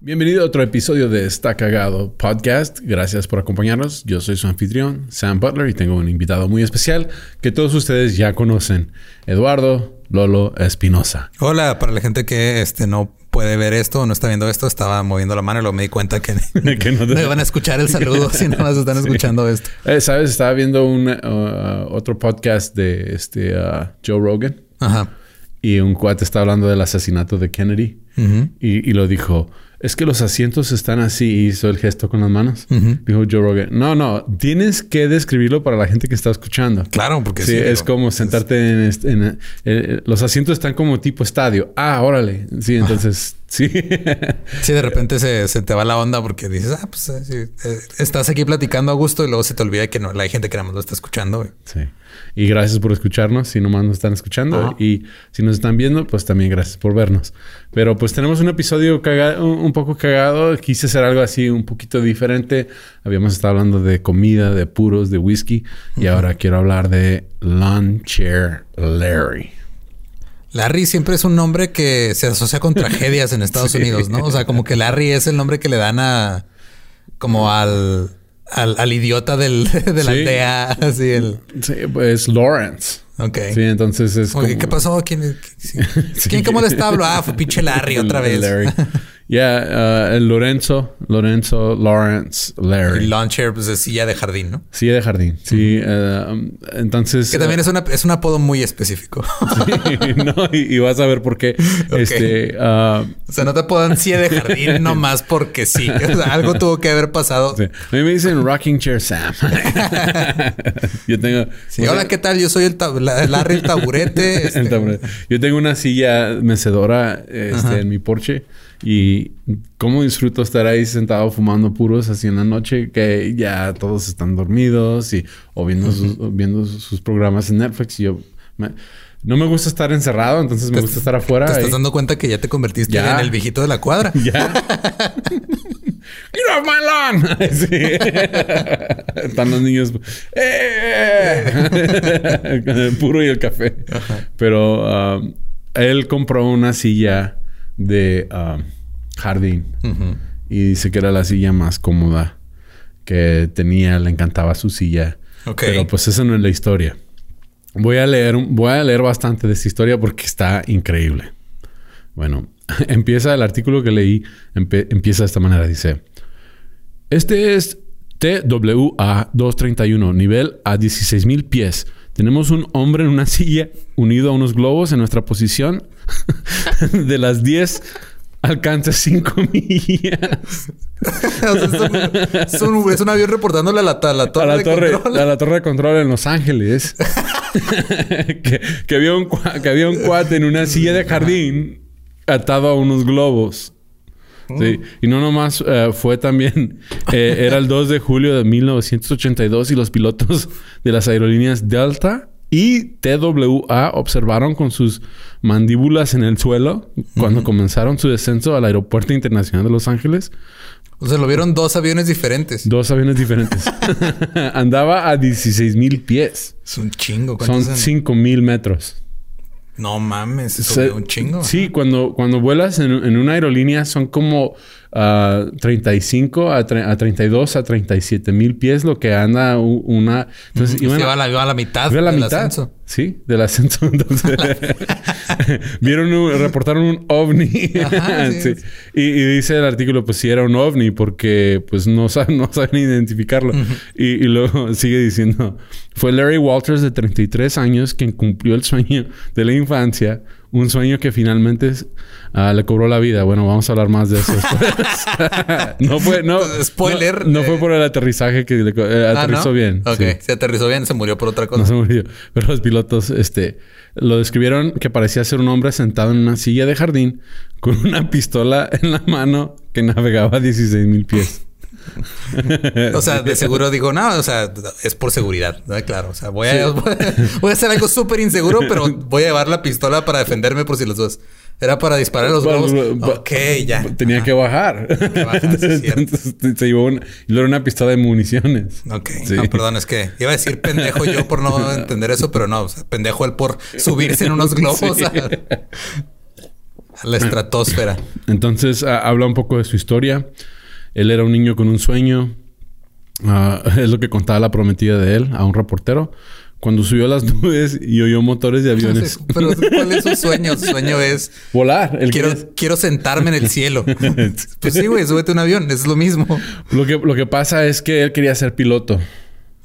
Bienvenido a otro episodio de Está Cagado Podcast. Gracias por acompañarnos. Yo soy su anfitrión, Sam Butler, y tengo un invitado muy especial que todos ustedes ya conocen, Eduardo Lolo Espinosa. Hola, para la gente que este, no puede ver esto o no está viendo esto, estaba moviendo la mano y luego me di cuenta que, no, iban a escuchar el saludo si nada más están escuchando esto. Eh, Sabes, estaba viendo un uh, otro podcast de este uh, Joe Rogan. Ajá. Y un cuate está hablando del asesinato de Kennedy. y, y lo dijo es que los asientos están así. Hizo el gesto con las manos. Dijo Joe Rogan. No, no, tienes que describirlo para la gente que está escuchando. Claro, porque sí. es como sentarte en, en, eh, los asientos están como tipo estadio. Ah, órale. Sí, entonces sí. sí, de repente se, te va la onda porque dices, ah, pues eh, eh, estás aquí platicando a gusto y luego se te olvida que no, la hay gente que nada más lo está escuchando. Sí. Y gracias por escucharnos, si nomás nos están escuchando. Y si nos están viendo, pues también gracias por vernos. Pero pues tenemos un episodio cagado, un poco cagado. Quise hacer algo así un poquito diferente. Habíamos estado hablando de comida, de puros, de whisky. Y ahora quiero hablar de Lawn Chair Larry. Larry siempre es un nombre que se asocia con tragedias en Estados Unidos, ¿no? O sea, como que Larry es el nombre que le dan a... como al al, idiota del, de la aldea, así el... Sí, pues Lawrence. Ok. Sí, entonces es como... ¿Qué pasó? ¿Quién, ¿Quién cómo le está Ah, fue pinche Larry otra vez. Larry. Ya, uh, Lorenzo, Lorenzo, Lawrence, Larry. El lawn chair, pues es silla de jardín, ¿no? Silla de jardín, sí. Uh, entonces... Que también uh, es, una, es un apodo muy específico. sí, no, y, vas a ver por qué. Este, o sea, no te apodan silla de jardín nomás porque sí. O sea, algo tuvo que haber pasado. A mí me dicen Rocking Chair Sam. Yo tengo... Sí, hola, ¿qué tal? Yo soy el Larry el taburete. Este. Yo tengo una silla mecedora este, en mi porche. Y cómo disfruto estar ahí sentado fumando puros así en la noche que ya todos están dormidos y o viendo, sus, viendo sus programas en Netflix y yo no me gusta estar encerrado, entonces me gusta estar afuera. Te estás dando cuenta que ya te convertiste en el viejito de la cuadra. Ya. Get off my lawn. Están los niños. ¡Eh! Con el puro y el café. Pero um, él compró una silla de um, jardín. Y dice que era la silla más cómoda que tenía. Le encantaba su silla. Pero pues esa no es la historia. Voy a leer, voy a leer bastante de esta historia porque está increíble. Bueno, empieza el artículo que leí, empieza de esta manera. Dice, este es TWA 231, nivel a 16.000 pies. Tenemos un hombre en una silla unido a unos globos en nuestra posición de las 10 alcanza 5 millas. es, un, avión reportándole a la, torre, de control. A la torre de control en Los Ángeles. que, había un, que había un cuate en una silla de jardín atado a unos globos. Sí. Y no nomás eh, fue también, eh, era el 2 de julio de 1982 y los pilotos de las aerolíneas Delta y TWA observaron con sus mandíbulas en el suelo cuando comenzaron su descenso al Aeropuerto Internacional de Los Ángeles. O sea, lo vieron dos aviones diferentes. Dos aviones diferentes. Andaba a 16 mil pies. Es un chingo. Son 5 mil metros. No mames, eso es un chingo. Sí, cuando, cuando vuelas en, en, una aerolínea son como a 35 a, a 32 a 37 mil pies lo que anda una... Entonces, iban a, la, la mitad. la mitad. Ascenso. Sí, del ascenso. Entonces, vieron, un, reportaron un ovni. sí. y, y, dice el artículo, pues si era un ovni porque pues no, saben, no saben identificarlo. y, y, luego sigue diciendo, fue Larry Walters de 33 años quien cumplió el sueño de la infancia un sueño que finalmente uh, le cobró la vida. Bueno, vamos a hablar más de eso después. no fue, no, spoiler. No, fue por el aterrizaje que le, eh, ah, aterrizó bien. Ok, se aterrizó bien, se murió por otra cosa. No se murió. Pero los pilotos, este, lo describieron que parecía ser un hombre sentado en una silla de jardín con una pistola en la mano que navegaba a 16 mil pies. o sea, de seguro digo, no, o sea, es por seguridad, Claro, o sea, voy a, voy a hacer algo súper inseguro, pero voy a llevar la pistola para defenderme por si los dos. Era para disparar los globos. ok, ya. Tenía que bajar. Entonces, se llevó una, y luego una pistola de municiones. Ok. No, perdón, es que iba a decir pendejo yo por no entender eso, pero no, pendejo él por subirse en unos globos a, la estratosfera. Entonces habla un poco de su historia. Él era un niño con un sueño. Ah, es lo que contaba la prometida de él a un reportero cuando subió a las nubes y oyó motores de aviones. Pero ¿cuál es su sueño? Su sueño es... Volar. quiero, quiero sentarme en el cielo. pues sí, güey, súbete un avión. Es lo mismo. Lo que, lo que pasa es que él quería ser piloto.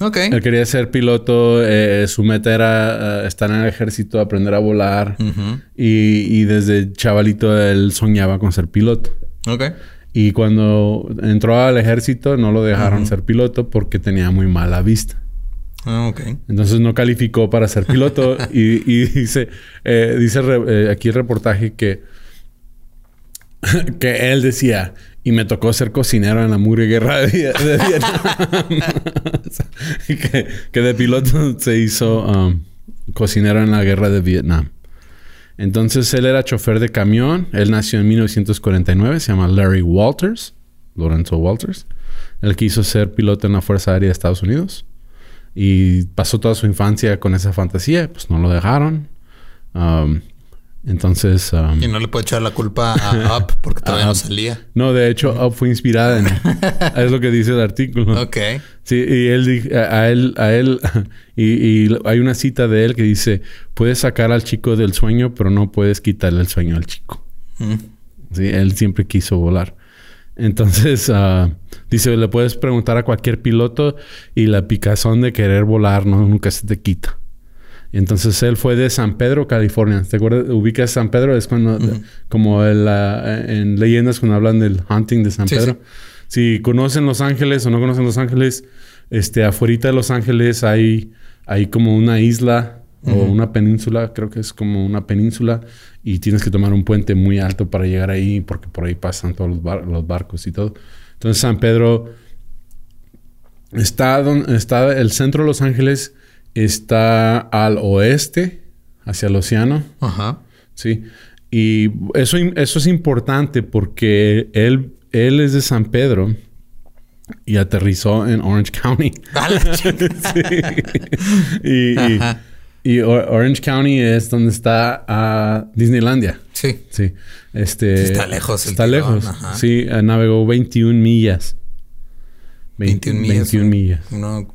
Ok. Él quería ser piloto. Eh, su meta era eh, estar en el ejército, aprender a volar. y, y, desde chavalito él soñaba con ser piloto. Ok. Y cuando entró al ejército no lo dejaron ser piloto porque tenía muy mala vista. Ah, ok. Entonces no calificó para ser piloto y, dice, eh, dice eh, aquí el reportaje que, que él decía, y me tocó ser cocinero en la mugre guerra de, Vietnam. que, de piloto se hizo um, cocinero en la guerra de Vietnam. Entonces él era chofer de camión. Él nació en 1949. Se llama Larry Walters. Lorenzo Walters. Él quiso ser piloto en la Fuerza Aérea de Estados Unidos. Y pasó toda su infancia con esa fantasía. Pues no lo dejaron. Um, entonces... Um, y no le puede echar la culpa a Up porque todavía no salía. No, de hecho, Up fue inspirada en... es lo que dice el artículo. Ok. Sí, y él... A él... A él y, hay una cita de él que dice... Puedes sacar al chico del sueño, pero no puedes quitarle el sueño al chico. Mm. Sí, él siempre quiso volar. Entonces, uh, dice, le puedes preguntar a cualquier piloto y la picazón de querer volar no nunca se te quita. Entonces él fue de San Pedro, California. ¿Te acuerdas? Ubicas San Pedro, es cuando, como en leyendas cuando hablan del hunting de San Pedro. Si conocen Los Ángeles o no conocen Los Ángeles, este, afuera de Los Ángeles hay, hay como una isla o una península, creo que es como una península, y tienes que tomar un puente muy alto para llegar ahí, porque por ahí pasan todos los, los barcos y todo. Entonces San Pedro está, donde, está el centro de Los Ángeles está al oeste, hacia el océano. Ajá. Sí. Y eso, eso es importante porque él, él es de San Pedro y aterrizó en Orange County. sí. y, Orange County es donde está uh, Disneylandia. Sí. Sí. Este, está lejos. Está lejos. Sí, navegó 21 millas. 21 millas. 21 millas. No,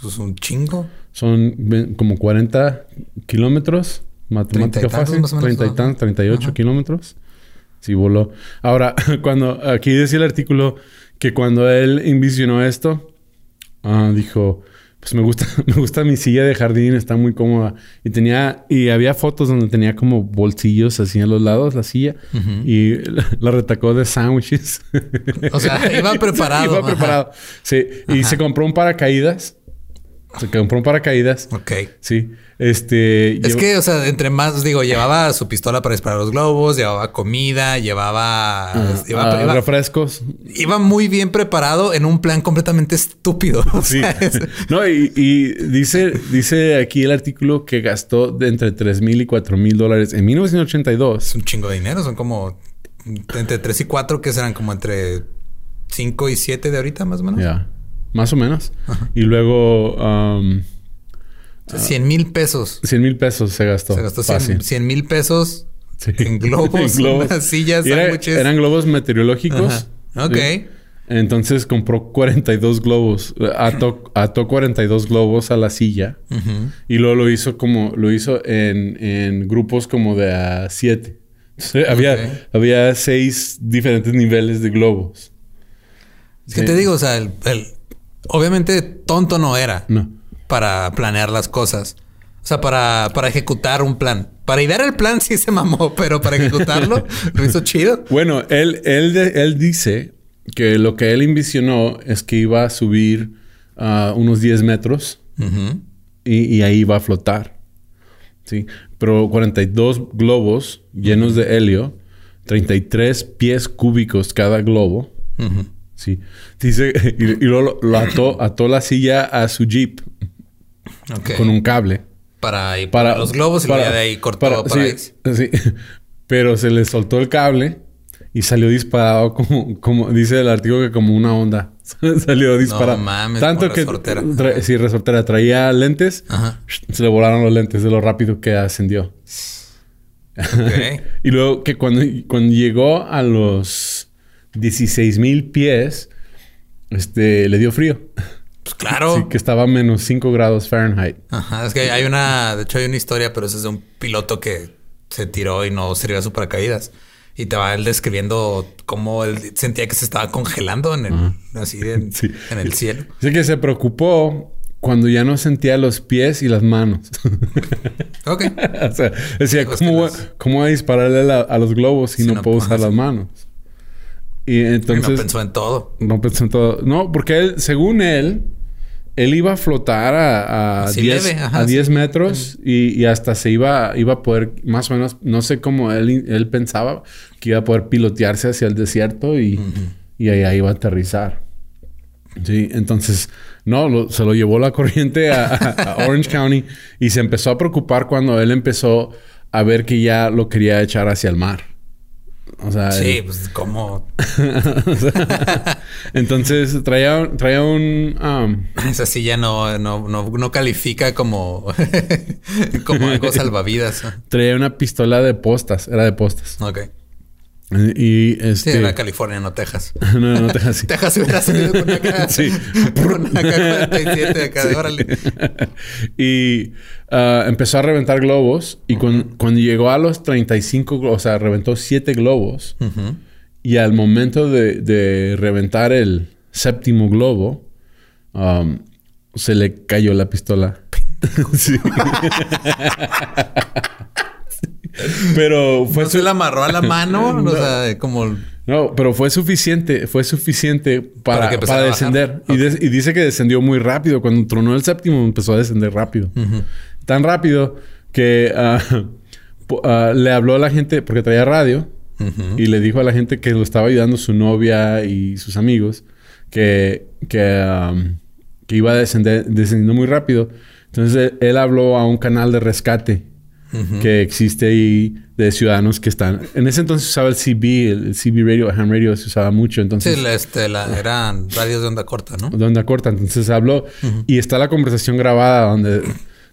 pues un chingo. Son como 40 kilómetros. Matemática fácil. 30 y tantos, 38 kilómetros. Sí, voló. Ahora, cuando aquí decía el artículo que cuando él envisionó esto, ah, dijo, pues me gusta, me gusta mi silla de jardín, está muy cómoda. Y tenía, y había fotos donde tenía como bolsillos así a los lados, la silla, y la, retacó de sándwiches. O sea, iba preparado. iba preparado. Sí, y se compró un paracaídas se compró un paracaídas. Ok. Sí. Este. Es que, o sea, entre más, digo, llevaba su pistola para disparar los globos, llevaba comida, llevaba. Ah, refrescos. Iba muy bien preparado en un plan completamente estúpido. Sí. no, y, dice, dice aquí el artículo que gastó de entre 3 mil y 4 mil dólares en 1982. Es un chingo de dinero. Son como entre 3 y 4, que serán como entre 5 y 7 de ahorita, más o menos. Ya. Más o menos. Y luego... 100 mil pesos. 100 mil pesos se gastó. Se gastó 100 mil pesos en globos, en sillas, sándwiches. eran globos meteorológicos. Ok. Entonces compró 42 globos. Ató, ató 42 globos a la silla. Y luego lo hizo como... Lo hizo en, en grupos como de a 7. había, había seis diferentes niveles de globos. Es que te digo, o sea, el obviamente tonto no era. Para planear las cosas. O sea, para, para ejecutar un plan. Para idear el plan sí se mamó, pero para ejecutarlo lo hizo chido. Bueno, él, él, él dice que lo que él envisionó es que iba a subir uh, unos 10 metros y, y, ahí iba a flotar. Sí, pero 42 globos llenos de helio, 33 pies cúbicos cada globo. Sí. Dice, y, y luego lo, lo ató, ató la silla a su jeep con un cable. Para ir Para para los globos y para- de ahí cortó para- para, sí, sí. Pero se le soltó el cable y salió disparado como, como dice el artículo que como una onda. salió disparado. mames, Tanto como que resortera. tra- sí, resortera traía lentes. Ajá. Se le volaron los lentes de lo rápido que ascendió. Ok. Y luego que cuando, cuando llegó a los 16 mil pies, este, le dio frío. Pues claro. Sí, que estaba a menos 5 grados Fahrenheit. Ajá. Es que hay una, de hecho hay una historia, pero esa es de un piloto que se tiró y no sirvió a su paracaídas. Y te va él describiendo cómo él sentía que se estaba congelando en el, así en, Sí. en el cielo. Así que se preocupó cuando ya no sentía los pies y las manos. Ok. o sea, decía, Pues ¿cómo, voy, cómo voy a dispararle a, la- a los globos si Si no, no puedo usar las manos? Y entonces... no pensó en todo. No pensó en todo. No, porque él, según él, él iba a flotar a, a Así 10, leve, ajá, a 10 sí. metros y, y hasta se iba, iba a poder, más o menos, no sé cómo él, él pensaba que iba a poder pilotearse hacia el desierto y, y allá iba a aterrizar. Sí, entonces, no, lo- se lo llevó la corriente a Orange County y se empezó a preocupar cuando él empezó a ver que ya lo quería echar hacia el mar. O sea, Sí, pues como entonces traía, traía un... um, esa silla no, no, no, no califica como, como algo salvavidas. traía una pistola de postas. Era de postas. Ok. Y Sí, este... era California, no Texas. no, no te así. Texas hubiera salido con K. Sí. Con una K-47 acá de órale. y ah, empezó a reventar globos. Y cuan- cuando llegó a los 35, glo- o sea, reventó 7 globos. Ujú. Y al momento de, de reventar el séptimo globo, um, se le cayó la pistola. sí. Pero fue ¿No se su- la amarró a la mano? O sea, como... no, pero fue suficiente, fue suficiente Para para, descender. Y, dice que descendió muy rápido. Cuando tronó el séptimo, empezó a descender rápido. Tan rápido que ah, ah, le habló a la gente, porque traía radio, y le dijo a la gente que lo estaba ayudando su novia y sus amigos, que, que, um, que iba a descender, descendiendo muy rápido. Entonces él habló a un canal de rescate Que existe ahí de ciudadanos que están... En ese entonces usaba el CB, el, CB radio, ham radio se usaba mucho. Entonces, Sí, la- este, la, eran radios de onda corta, ¿no? de onda corta. Entonces habló y está la conversación grabada donde,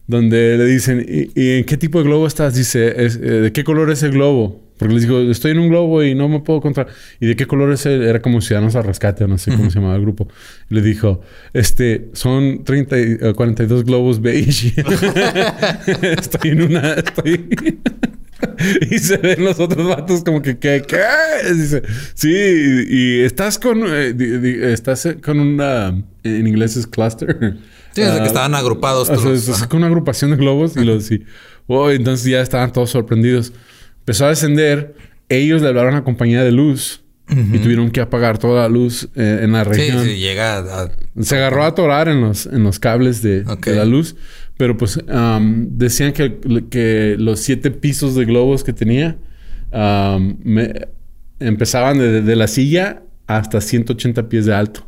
donde le dicen, ¿Y, y en qué tipo de globo estás? Dice, "Es, eh, ¿de qué color es el globo? Porque les digo, estoy en un globo y no me puedo encontrar. ¿Y de qué color es? Era como Ciudadanos al Rescate, no sé cómo se llamaba el grupo. Y le dijo, este, son 30, y- eh, 42 globos beige. estoy en una, estoy... y se ven los otros vatos como que, ¿qué? ¿Qué? Dice, sí, y, y estás con, eh, di- di- estás con una, en inglés es cluster. Sí, desde Ah, que estaban agrupados o sea, todos. es- es con una agrupación de globos y los sí. Oh, entonces ya estaban todos sorprendidos. Empezó a descender. Ellos le hablaron a compañía de luz y tuvieron que apagar toda la luz eh, en la región. sí, llega a... Se agarró a atorar en los, en los cables de, Ok. de la luz. Pero pues decían que, que los siete pisos de globos que tenía me- empezaban de, de la silla hasta 180 pies de alto.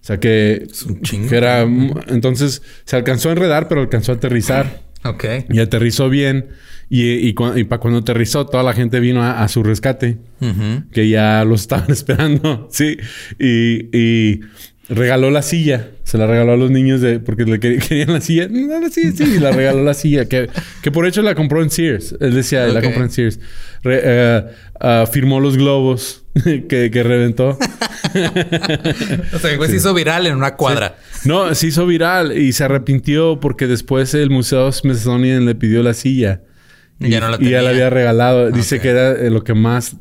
O sea que, Es un chingo. que era... Entonces se alcanzó a enredar, pero alcanzó a aterrizar. Ok. Y aterrizó bien. Y, y, para cuando aterrizó, toda la gente vino a, a su rescate. Ujú. Que ya los estaban esperando. Sí. Y, y regaló la silla. Se la regaló a los niños de... Porque le quer- querían la silla. No, la silla, sí. Y la regaló la silla. Que, que por hecho la compró en Sears. Él decía, la Ok. compró en Sears. Re- eh, ah, firmó los globos que, que reventó. O sea, güey se hizo viral en una cuadra. No, se hizo viral y se arrepintió porque después el Museo Smithsonian le pidió la silla. Y ya no la y ya la tenía. había regalado. Dice Ok. que era eh, lo que más...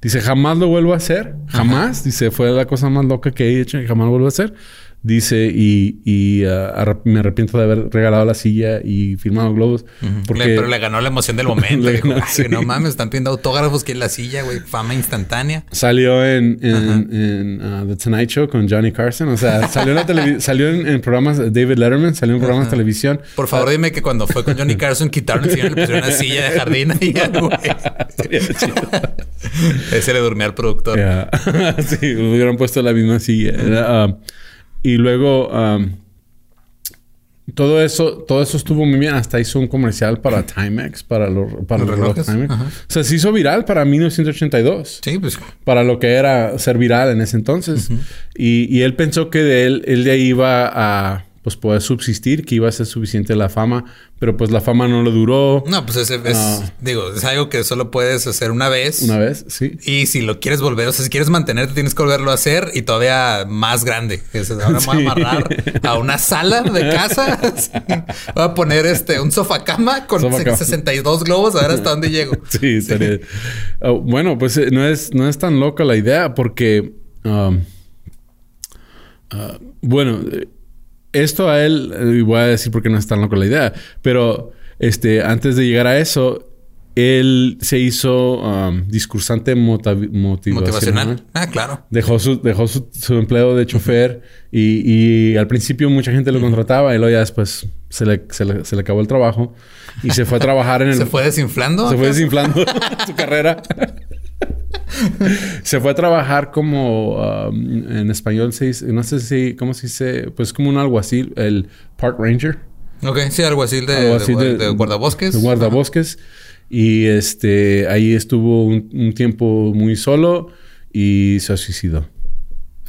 Dice, jamás lo vuelvo a hacer. Jamás. Dice, fue la cosa más loca que he hecho y jamás lo vuelvo a hacer. Dice, y, y uh, me arrepiento de haber regalado la silla y firmado globos. porque... pero le ganó la emoción del momento. No mames, están pidiendo autógrafos que en la silla, güey. Fama instantánea. Salió en, en, uh, The Tonight Show con Johnny Carson. O sea, salió en, salió en, programas de David Letterman, salió en programas de televisión. Por favor, ah. dime que cuando fue con Johnny Carson quitaron el y le pusieron una silla de jardín y ya, güey. Ese le durmió al productor. sí, le hubieran puesto la misma silla. Y luego um, todo eso, todo eso estuvo muy bien. Hasta hizo un comercial para Timex, para los, para los relojes. Timex. O sea, se hizo viral para 1982. Sí, pues. Para lo que era ser viral en ese entonces. y, y, él pensó que de él, él de ahí iba a pues poder subsistir, que iba a ser suficiente la fama, pero pues la fama no lo duró. No, pues ese es, ah. digo, es algo que solo puedes hacer una vez. Una vez, sí. Y si lo quieres volver, o sea, si quieres mantenerte, tienes que volverlo a hacer y todavía más grande. ahora me voy a amarrar a una sala de casa. Voy a poner este, un sofá cama con 62 globos, a ver hasta dónde llego. Sí, estaría. Oh, bueno, pues eh, no es, no es tan loca la idea porque, um, uh, bueno, esto a él, eh, y voy a decir porque no es tan loco la idea, pero este, antes de llegar a eso, él se hizo um, discursante motivacional. Ah, claro. Dejó su, dejó su, empleo de chofer y, al principio mucha gente lo contrataba y luego ya después se le, se le, se le acabó el trabajo y se fue a trabajar en el... ¿Se fue desinflando? Se fue desinflando su carrera. se fue a trabajar como um, en español se dice, no sé si, ¿cómo se dice? Pues como un alguacil, el Park Ranger. Ok, sí, alguacil de, de, de, guardabosques. De guardabosques. Y este, ahí estuvo un, tiempo muy solo y se suicidó.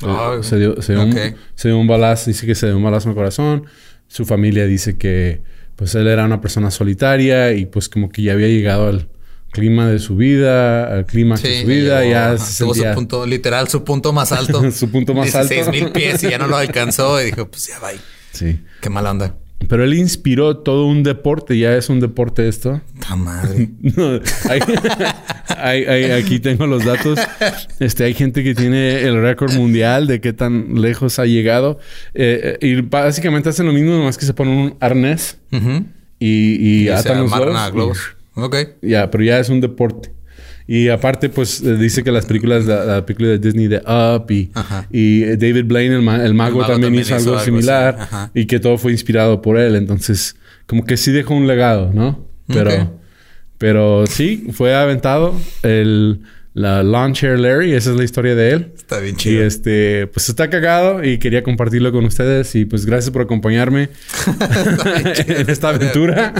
Ah, se, dio, se, dio un, se dio un balazo, dice que se dio un balazo en el corazón. Su familia dice que pues él era una persona solitaria y pues como que ya había llegado al, clima de su vida, al clima de su vida, ya se su punto, literal, su punto más alto. su punto más alto. Seis mil pies y ya no lo alcanzó y dijo, pues ya va. Sí. Qué mala onda. Pero él inspiró todo un deporte, ya es un deporte esto. ¡Ta madre! aquí tengo los datos. Este, hay gente que tiene el récord mundial de qué tan lejos ha llegado. Eh, eh, y básicamente hacen lo mismo, nomás que se ponen un arnés y, y, atan los globos. Ok. Ya, pero ya es un deporte. Y aparte, pues eh, dice que las películas, la, película de Disney de Up y, y David Blaine, el, mago, también, hizo, algo, similar y que todo fue inspirado por él. Entonces, como que sí dejó un legado, ¿no? Pero, pero sí, fue aventado. El la Lawn Chair Larry, esa es la historia de él. Está bien chido. Y este, pues está cagado y quería compartirlo con ustedes. Y pues gracias por acompañarme en esta aventura.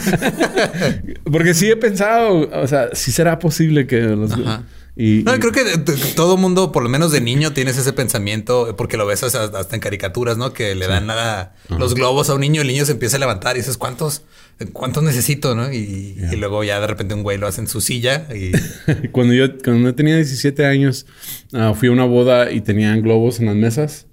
Porque sí he pensado, o sea, si será posible que los. Y, no, creo que todo mundo, por lo menos de niño, tienes ese pensamiento, porque lo ves hasta, en caricaturas, ¿no? Que le dan nada los globos a un niño, el niño se empieza a levantar y dices, ¿cuántos? ¿Cuántos necesito? ¿no? Y, luego ya de repente un güey lo hace en su silla. Y... cuando, yo, cuando tenía 17 años, ah, fui a una boda y tenían globos en las mesas.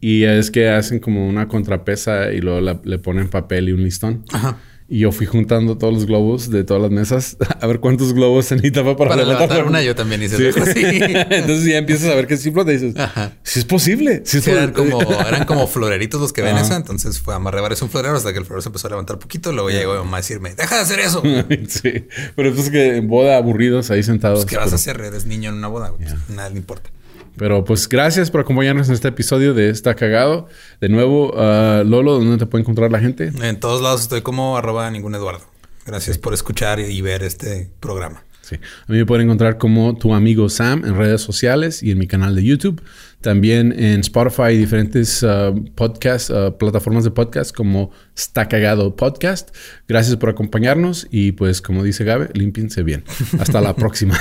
Y es que hacen como una contrapesa y luego le ponen papel y un listón. Ajá. Y yo fui juntando todos los globos de todas las mesas a ver cuántos globos se necesitaba para, para levantar, una. Yo también hice sí. Entonces ya empiezas a ver que sí flota y dices, si es posible. Si eran, como, eran como floreritos los que ven eso. Entonces fue amarré varios un florero hasta que el florero se empezó a levantar poquito. Luego ya llegó mi mamá a decirme, deja de hacer eso. sí. Pero entonces que en boda aburridos ahí sentados. Pues, ¿Qué vas a hacer? Eres niño en una boda. Pues, nada le importa. Pero pues gracias por acompañarnos en este episodio de Está Cagado. De nuevo, uh, Lolo, ¿dónde te puede encontrar la gente? En todos lados estoy como arroba ningún Eduardo. Gracias por escuchar y ver este programa. Sí. A mí me pueden encontrar como tu amigo Sam en redes sociales y en mi canal de YouTube. También en Spotify y diferentes uh, podcasts, uh, plataformas de podcast como Está Cagado Podcast. Gracias por acompañarnos y pues como dice Gabe, límpiense bien. Hasta la próxima.